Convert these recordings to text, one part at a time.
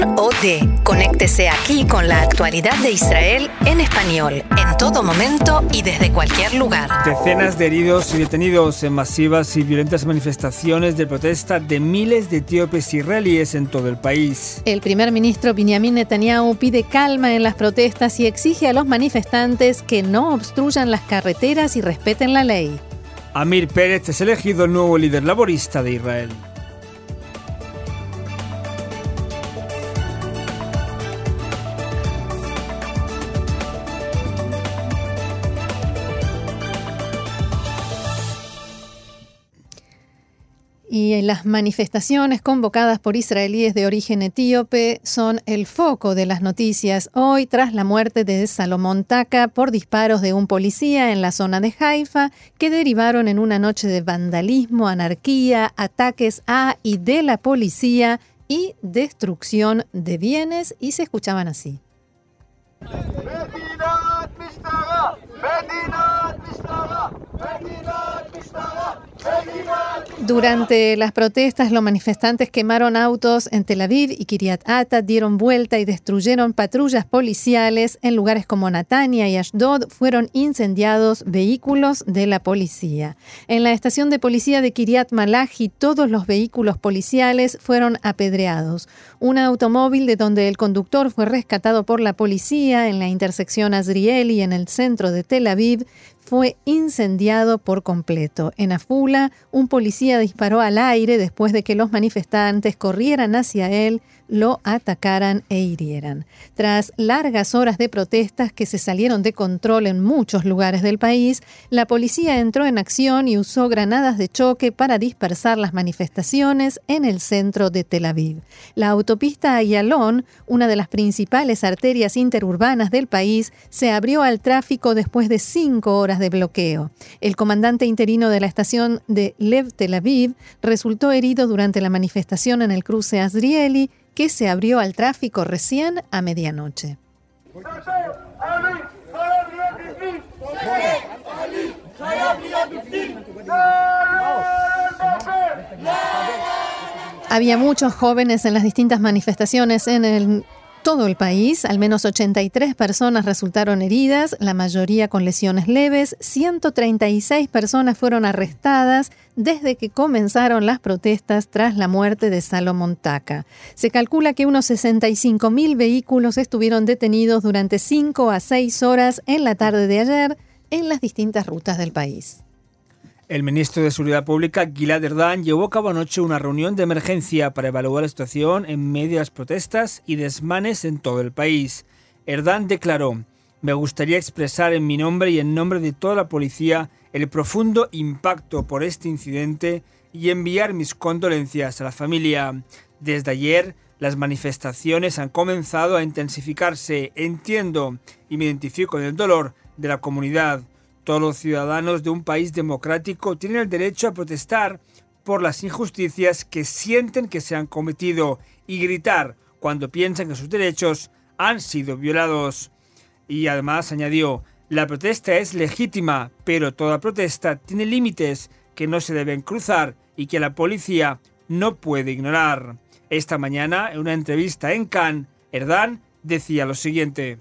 Con o de. Conéctese aquí con la actualidad de Israel en español, en todo momento y desde cualquier lugar. Decenas de heridos y detenidos en masivas y violentas manifestaciones de protesta de miles de etíopes israelíes en todo el país. El primer ministro Benjamin Netanyahu pide calma en las protestas y exige a los manifestantes que no obstruyan las carreteras y respeten la ley. Amir Pérez es elegido el nuevo líder laborista de Israel. Y las manifestaciones convocadas por israelíes de origen etíope son el foco de las noticias hoy tras la muerte de Salomón Taka por disparos de un policía en la zona de Haifa que derivaron en una noche de vandalismo, anarquía, ataques a y de la policía y destrucción de bienes y se escuchaban así. Durante las protestas, los manifestantes quemaron autos en Tel Aviv y Kiryat Ata, dieron vuelta y destruyeron patrullas policiales. En lugares como Natania y Ashdod fueron incendiados vehículos de la policía. En la estación de policía de Kiryat Malachi, todos los vehículos policiales fueron apedreados. Un automóvil de donde el conductor fue rescatado por la policía en la intersección Azrieli en el centro de Tel Aviv fue incendiado por completo. En Afula, un policía disparó al aire después de que los manifestantes corrieran hacia él lo atacaran e hirieran. Tras largas horas de protestas que se salieron de control en muchos lugares del país, la policía entró en acción y usó granadas de choque para dispersar las manifestaciones en el centro de Tel Aviv. La autopista Ayalon, una de las principales arterias interurbanas del país, se abrió al tráfico después de cinco horas de bloqueo. El comandante interino de la estación de Lev Tel Aviv resultó herido durante la manifestación en el cruce Azrieli que se abrió al tráfico recién a medianoche. Había muchos jóvenes en las distintas manifestaciones en el todo el país, al menos 83 personas resultaron heridas, la mayoría con lesiones leves, 136 personas fueron arrestadas desde que comenzaron las protestas tras la muerte de Salomón Taka. Se calcula que unos 65.000 vehículos estuvieron detenidos durante 5 a 6 horas en la tarde de ayer en las distintas rutas del país. El ministro de Seguridad Pública, Gilad Erdan, llevó a cabo anoche una reunión de emergencia para evaluar la situación en medio de las protestas y desmanes en todo el país. Erdan declaró, me gustaría expresar en mi nombre y en nombre de toda la policía el profundo impacto por este incidente y enviar mis condolencias a la familia. Desde ayer, las manifestaciones han comenzado a intensificarse. Entiendo y me identifico con el dolor de la comunidad. Todos los ciudadanos de un país democrático tienen el derecho a protestar por las injusticias que sienten que se han cometido y gritar cuando piensan que sus derechos han sido violados. Y además añadió, la protesta es legítima, pero toda protesta tiene límites que no se deben cruzar y que la policía no puede ignorar. Esta mañana, en una entrevista en Cannes, Erdan decía lo siguiente.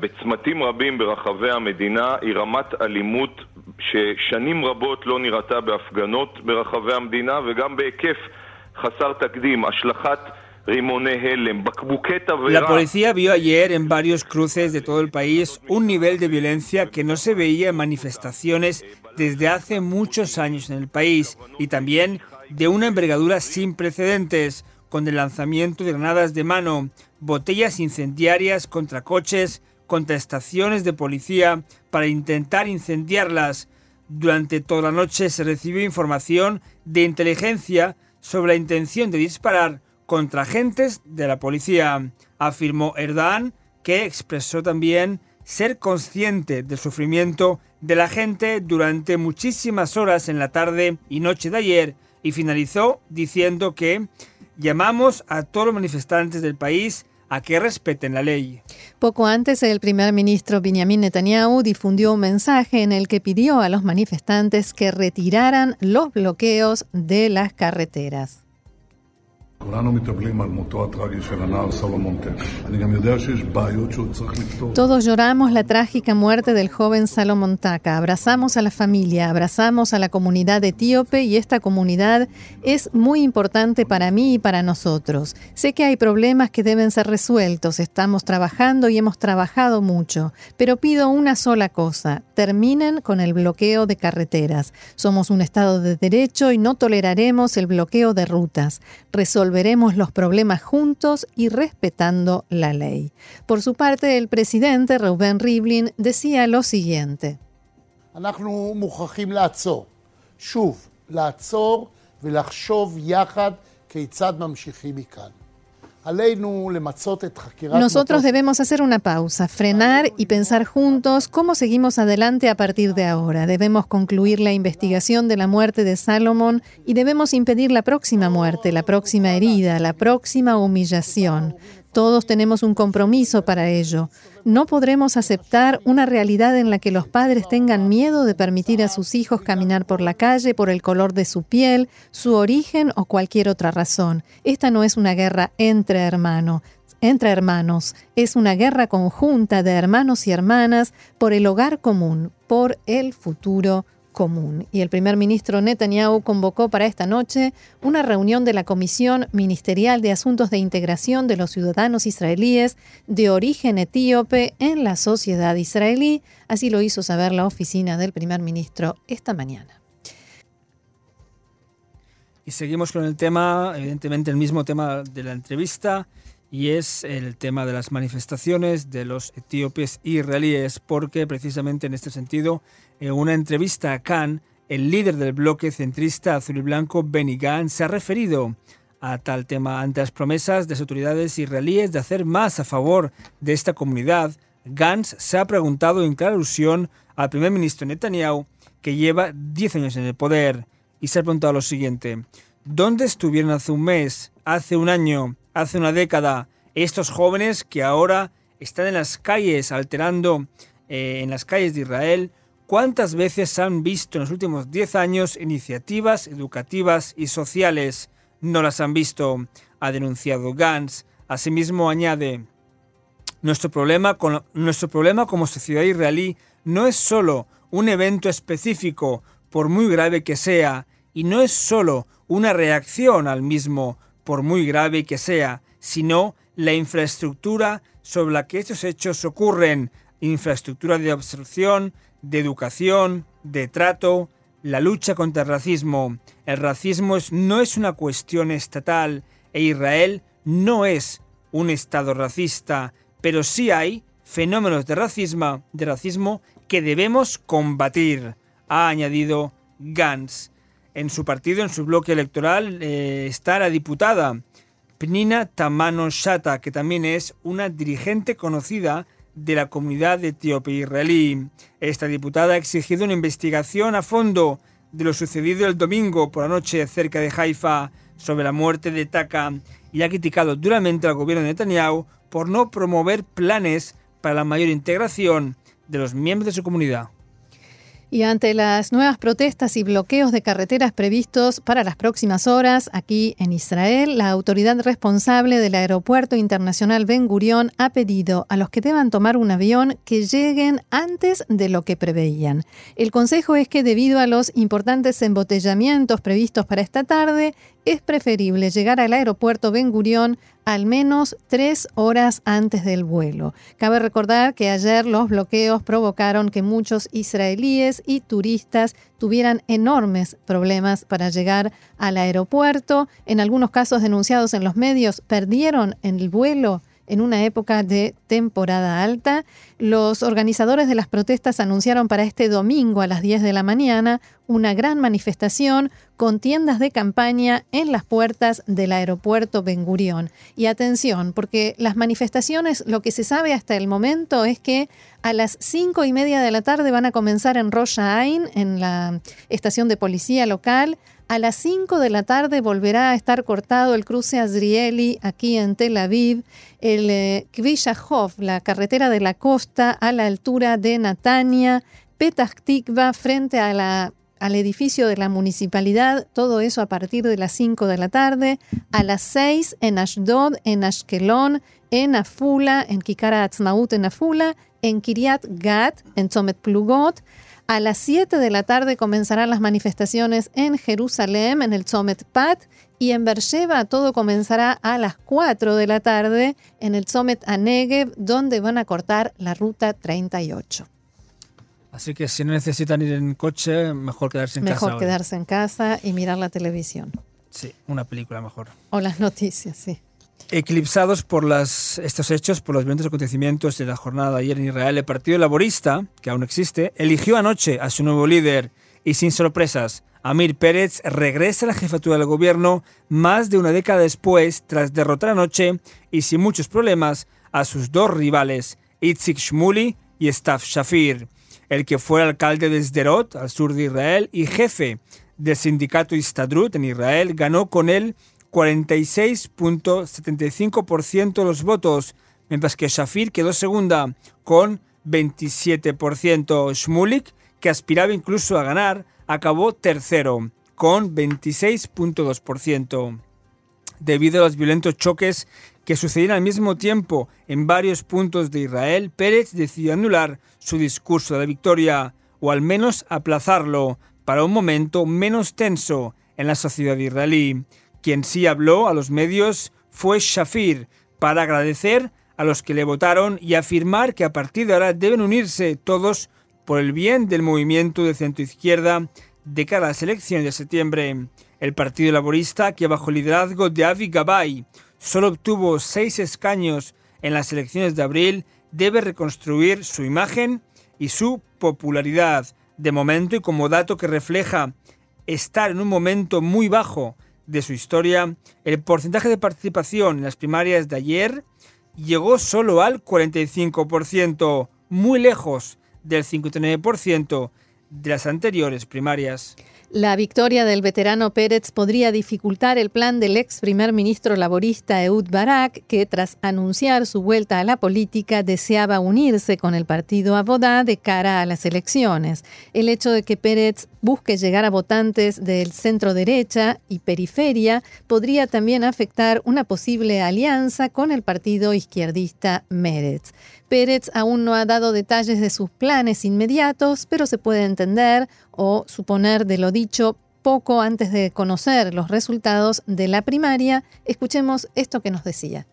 בצמתים רבים ברחבי המדינה היא רמת אלימות ששנים רבות לא נראתה בהפגנות ברחבי המדינה וגם בהיקף חסר תקדים, השלכת La policía vio ayer en varios cruces de todo el país un nivel de violencia que no se veía en manifestaciones desde hace muchos años en el país y también de una envergadura sin precedentes, con el lanzamiento de granadas de mano, botellas incendiarias contra coches, contra estaciones de policía para intentar incendiarlas. Durante toda la noche se recibió información de inteligencia sobre la intención de disparar contra agentes de la policía. Afirmó Erdogan, que expresó también ser consciente del sufrimiento de la gente durante muchísimas horas en la tarde y noche de ayer y finalizó diciendo que llamamos a todos los manifestantes del país a que respeten la ley. Poco antes, el primer ministro Benjamin Netanyahu difundió un mensaje en el que pidió a los manifestantes que retiraran los bloqueos de las carreteras. Todos lloramos la trágica muerte del joven Salomón Taka. Abrazamos a la familia, abrazamos a la comunidad etíope y esta comunidad es muy importante para mí y para nosotros. Sé que hay problemas que deben ser resueltos, estamos trabajando y hemos trabajado mucho, pero pido una sola cosa, terminen con el bloqueo de carreteras. Somos un Estado de Derecho y no toleraremos el bloqueo de rutas. Resolveremos los problemas juntos y respetando la ley. Por su parte, el presidente Reuben Rivlin decía lo siguiente. Nosotros debemos hacer una pausa, frenar y pensar juntos cómo seguimos adelante a partir de ahora. Debemos concluir la investigación de la muerte de Salomón y debemos impedir la próxima muerte, la próxima herida, la próxima humillación. Todos tenemos un compromiso para ello. No podremos aceptar una realidad en la que los padres tengan miedo de permitir a sus hijos caminar por la calle por el color de su piel, su origen o cualquier otra razón. Esta no es una guerra entre hermanos. Entre hermanos, es una guerra conjunta de hermanos y hermanas por el hogar común, por el futuro común. Y el primer ministro Netanyahu convocó para esta noche una reunión de la Comisión Ministerial de Asuntos de Integración de los Ciudadanos Israelíes de origen etíope en la sociedad israelí. Así lo hizo saber la oficina del primer ministro esta mañana. Y seguimos con el tema, evidentemente el mismo tema de la entrevista, y es el tema de las manifestaciones de los etíopes israelíes, porque precisamente en este sentido en una entrevista a Khan, el líder del bloque centrista azul y blanco, Benny Gantz, se ha referido a tal tema ante las promesas de las autoridades israelíes de hacer más a favor de esta comunidad. Gantz se ha preguntado en clara alusión al primer ministro Netanyahu, que lleva 10 años en el poder, y se ha preguntado lo siguiente: ¿Dónde estuvieron hace un mes, hace un año, hace una década estos jóvenes que ahora están en las calles alterando eh, en las calles de Israel? ¿Cuántas veces han visto en los últimos 10 años iniciativas educativas y sociales? No las han visto, ha denunciado Gantz. Asimismo añade, nuestro problema, con, nuestro problema como sociedad israelí no es solo un evento específico, por muy grave que sea, y no es solo una reacción al mismo, por muy grave que sea, sino la infraestructura sobre la que estos hechos ocurren, infraestructura de obstrucción, de educación, de trato, la lucha contra el racismo. El racismo no es una cuestión estatal e Israel no es un Estado racista, pero sí hay fenómenos de racismo, de racismo que debemos combatir, ha añadido Gantz. En su partido, en su bloque electoral, eh, está la diputada Pnina Tamano Shata, que también es una dirigente conocida de la comunidad etíope israelí. Esta diputada ha exigido una investigación a fondo de lo sucedido el domingo por la noche cerca de Haifa sobre la muerte de Taka y ha criticado duramente al gobierno de Netanyahu por no promover planes para la mayor integración de los miembros de su comunidad. Y ante las nuevas protestas y bloqueos de carreteras previstos para las próximas horas aquí en Israel, la autoridad responsable del Aeropuerto Internacional Ben Gurión ha pedido a los que deban tomar un avión que lleguen antes de lo que preveían. El consejo es que debido a los importantes embotellamientos previstos para esta tarde, es preferible llegar al aeropuerto Ben Gurión al menos tres horas antes del vuelo. Cabe recordar que ayer los bloqueos provocaron que muchos israelíes y turistas tuvieran enormes problemas para llegar al aeropuerto. En algunos casos denunciados en los medios, perdieron el vuelo en una época de temporada alta. Los organizadores de las protestas anunciaron para este domingo a las 10 de la mañana una gran manifestación con tiendas de campaña en las puertas del aeropuerto Ben Gurión. Y atención, porque las manifestaciones, lo que se sabe hasta el momento es que a las cinco y media de la tarde van a comenzar en Rosh Ain, en la estación de policía local. A las 5 de la tarde volverá a estar cortado el cruce Azrieli aquí en Tel Aviv, el eh, la carretera de la costa a la altura de Natania, Petah Tikva frente al edificio de la municipalidad, todo eso a partir de las 5 de la tarde, a las 6 en Ashdod, en Ashkelon, en Afula, en Kikara Atzmaut en Afula, en Kiryat Gat, en Tzomet Plugot, a las 7 de la tarde comenzarán las manifestaciones en Jerusalén, en el Tzomet Pat, y en Beersheba todo comenzará a las 4 de la tarde en el Tzomet Anegev, donde van a cortar la ruta 38. Así que si no necesitan ir en coche, mejor quedarse en Mejor casa. hoy. quedarse en casa y mirar la televisión. Sí, una película mejor. O las noticias, sí. Eclipsados por estos hechos, por los violentos acontecimientos de la jornada de ayer en Israel, el Partido Laborista, que aún existe, eligió anoche a su nuevo líder. Y sin sorpresas, Amir Pérez regresa a la jefatura del gobierno más de una década después, tras derrotar anoche y sin muchos problemas a sus dos rivales, Itzik Shmuli y Stav Shafir, el que fue alcalde de Sderot, al sur de Israel, y jefe del sindicato Istadrut en Israel, ganó con él 46.75% de los votos, mientras que Shafir quedó segunda con 27%. Shmulik, que aspiraba incluso a ganar, acabó tercero con 26.2%. Debido a los violentos choques que sucedieron al mismo tiempo en varios puntos de Israel, Pérez decidió anular su discurso de victoria, o al menos aplazarlo para un momento menos tenso en la sociedad israelí. Quien sí habló a los medios fue Shafir para agradecer a los que le votaron y afirmar que a partir de ahora deben unirse todos por el bien del movimiento de centroizquierda de cara a las elecciones de septiembre. El Partido Laborista, que bajo el liderazgo de Avi Gabay solo obtuvo seis escaños en las elecciones de abril, debe reconstruir su imagen y su popularidad. De momento y como dato que refleja estar en un momento muy bajo de su historia, el porcentaje de participación en las primarias de ayer llegó solo al 45%, muy lejos del 59% de las anteriores primarias. La victoria del veterano Pérez podría dificultar el plan del ex primer ministro laborista Ehud Barak, que tras anunciar su vuelta a la política deseaba unirse con el partido Abodá de cara a las elecciones. El hecho de que Pérez busque llegar a votantes del centro derecha y periferia podría también afectar una posible alianza con el partido izquierdista Meretz. Pérez aún no ha dado detalles de sus planes inmediatos, pero se puede entender o suponer de lo dicho poco antes de conocer los resultados de la primaria. Escuchemos esto que nos decía.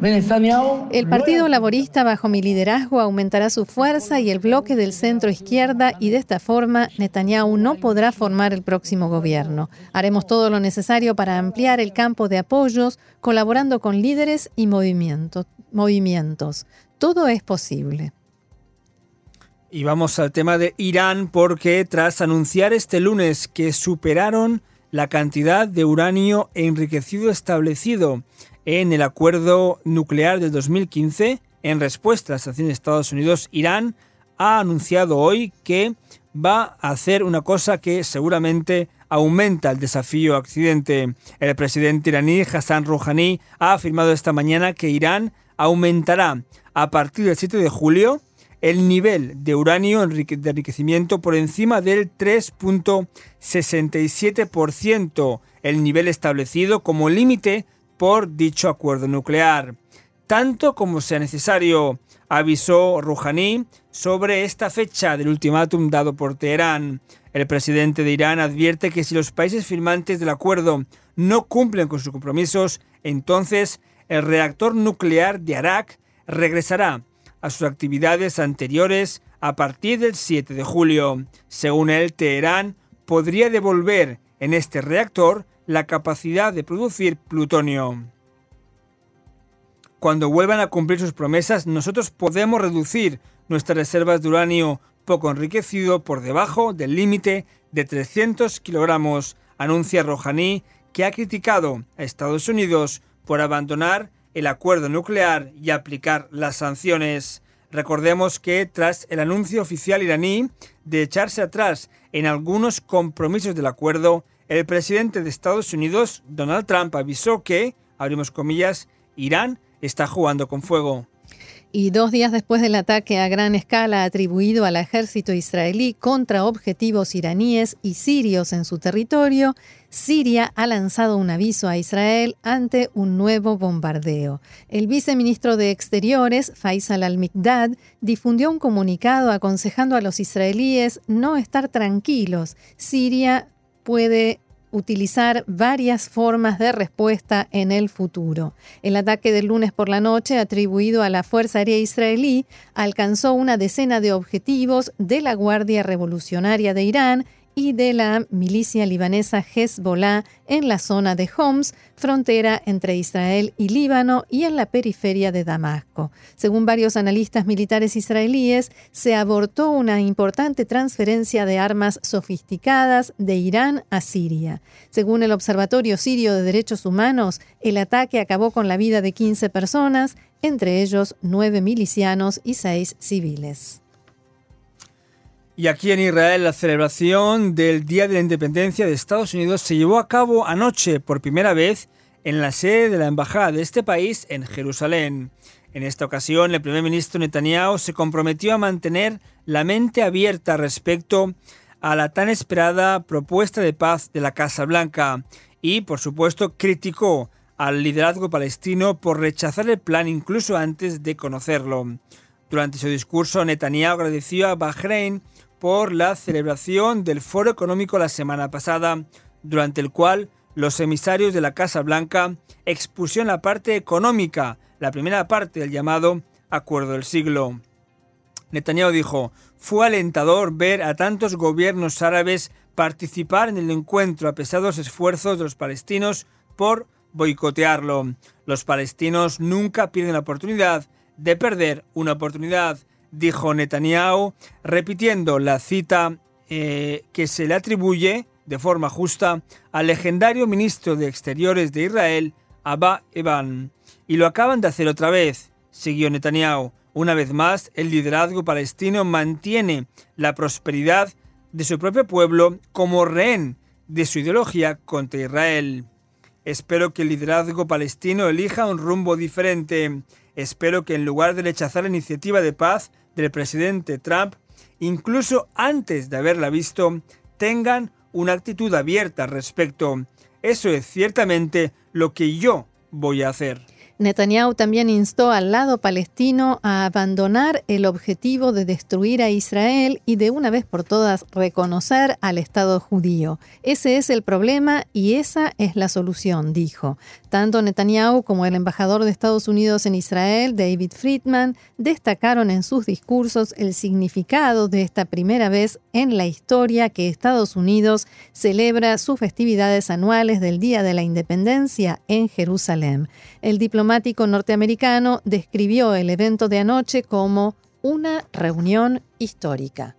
El Partido Laborista bajo mi liderazgo aumentará su fuerza y el bloque del centro izquierda y de esta forma Netanyahu no podrá formar el próximo gobierno. Haremos todo lo necesario para ampliar el campo de apoyos, colaborando con líderes y movimientos. movimientos. Todo es posible. Y vamos al tema de Irán porque tras anunciar este lunes que superaron la cantidad de uranio enriquecido establecido, en el acuerdo nuclear del 2015, en respuesta a las sanciones de Estados Unidos, Irán ha anunciado hoy que va a hacer una cosa que seguramente aumenta el desafío a Occidente. El presidente iraní Hassan Rouhani ha afirmado esta mañana que Irán aumentará a partir del 7 de julio el nivel de uranio de enriquecimiento por encima del 3.67%, el nivel establecido como límite por dicho acuerdo nuclear. Tanto como sea necesario, avisó Rouhani sobre esta fecha del ultimátum dado por Teherán. El presidente de Irán advierte que si los países firmantes del acuerdo no cumplen con sus compromisos, entonces el reactor nuclear de Arak regresará a sus actividades anteriores a partir del 7 de julio. Según él, Teherán podría devolver en este reactor la capacidad de producir plutonio. Cuando vuelvan a cumplir sus promesas, nosotros podemos reducir nuestras reservas de uranio poco enriquecido por debajo del límite de 300 kilogramos, anuncia Rouhani, que ha criticado a Estados Unidos por abandonar el acuerdo nuclear y aplicar las sanciones. Recordemos que tras el anuncio oficial iraní de echarse atrás en algunos compromisos del acuerdo, el presidente de Estados Unidos, Donald Trump, avisó que, abrimos comillas, Irán está jugando con fuego. Y dos días después del ataque a gran escala atribuido al ejército israelí contra objetivos iraníes y sirios en su territorio, Siria ha lanzado un aviso a Israel ante un nuevo bombardeo. El viceministro de Exteriores, Faisal al-Mikdad, difundió un comunicado aconsejando a los israelíes no estar tranquilos. Siria puede utilizar varias formas de respuesta en el futuro. El ataque del lunes por la noche, atribuido a la Fuerza Aérea Israelí, alcanzó una decena de objetivos de la Guardia Revolucionaria de Irán y de la milicia libanesa Hezbollah en la zona de Homs, frontera entre Israel y Líbano y en la periferia de Damasco. Según varios analistas militares israelíes, se abortó una importante transferencia de armas sofisticadas de Irán a Siria. Según el Observatorio Sirio de Derechos Humanos, el ataque acabó con la vida de 15 personas, entre ellos nueve milicianos y seis civiles. Y aquí en Israel la celebración del Día de la Independencia de Estados Unidos se llevó a cabo anoche por primera vez en la sede de la embajada de este país en Jerusalén. En esta ocasión, el primer ministro Netanyahu se comprometió a mantener la mente abierta respecto a la tan esperada propuesta de paz de la Casa Blanca y, por supuesto, criticó al liderazgo palestino por rechazar el plan incluso antes de conocerlo. Durante su discurso, Netanyahu agradeció a Bahrein por la celebración del Foro Económico la semana pasada, durante el cual los emisarios de la Casa Blanca expusieron la parte económica, la primera parte del llamado Acuerdo del Siglo. Netanyahu dijo, fue alentador ver a tantos gobiernos árabes participar en el encuentro a pesar de los esfuerzos de los palestinos por boicotearlo. Los palestinos nunca pierden la oportunidad de perder una oportunidad dijo Netanyahu, repitiendo la cita eh, que se le atribuye de forma justa al legendario ministro de Exteriores de Israel, Abba Eban. Y lo acaban de hacer otra vez, siguió Netanyahu. Una vez más, el liderazgo palestino mantiene la prosperidad de su propio pueblo como rehén de su ideología contra Israel. Espero que el liderazgo palestino elija un rumbo diferente. Espero que en lugar de rechazar la iniciativa de paz del presidente Trump, incluso antes de haberla visto, tengan una actitud abierta al respecto. Eso es ciertamente lo que yo voy a hacer. Netanyahu también instó al lado palestino a abandonar el objetivo de destruir a Israel y de una vez por todas reconocer al Estado judío. Ese es el problema y esa es la solución, dijo. Tanto Netanyahu como el embajador de Estados Unidos en Israel, David Friedman, destacaron en sus discursos el significado de esta primera vez en la historia que Estados Unidos celebra sus festividades anuales del Día de la Independencia en Jerusalén. El diplomático norteamericano describió el evento de anoche como una reunión histórica.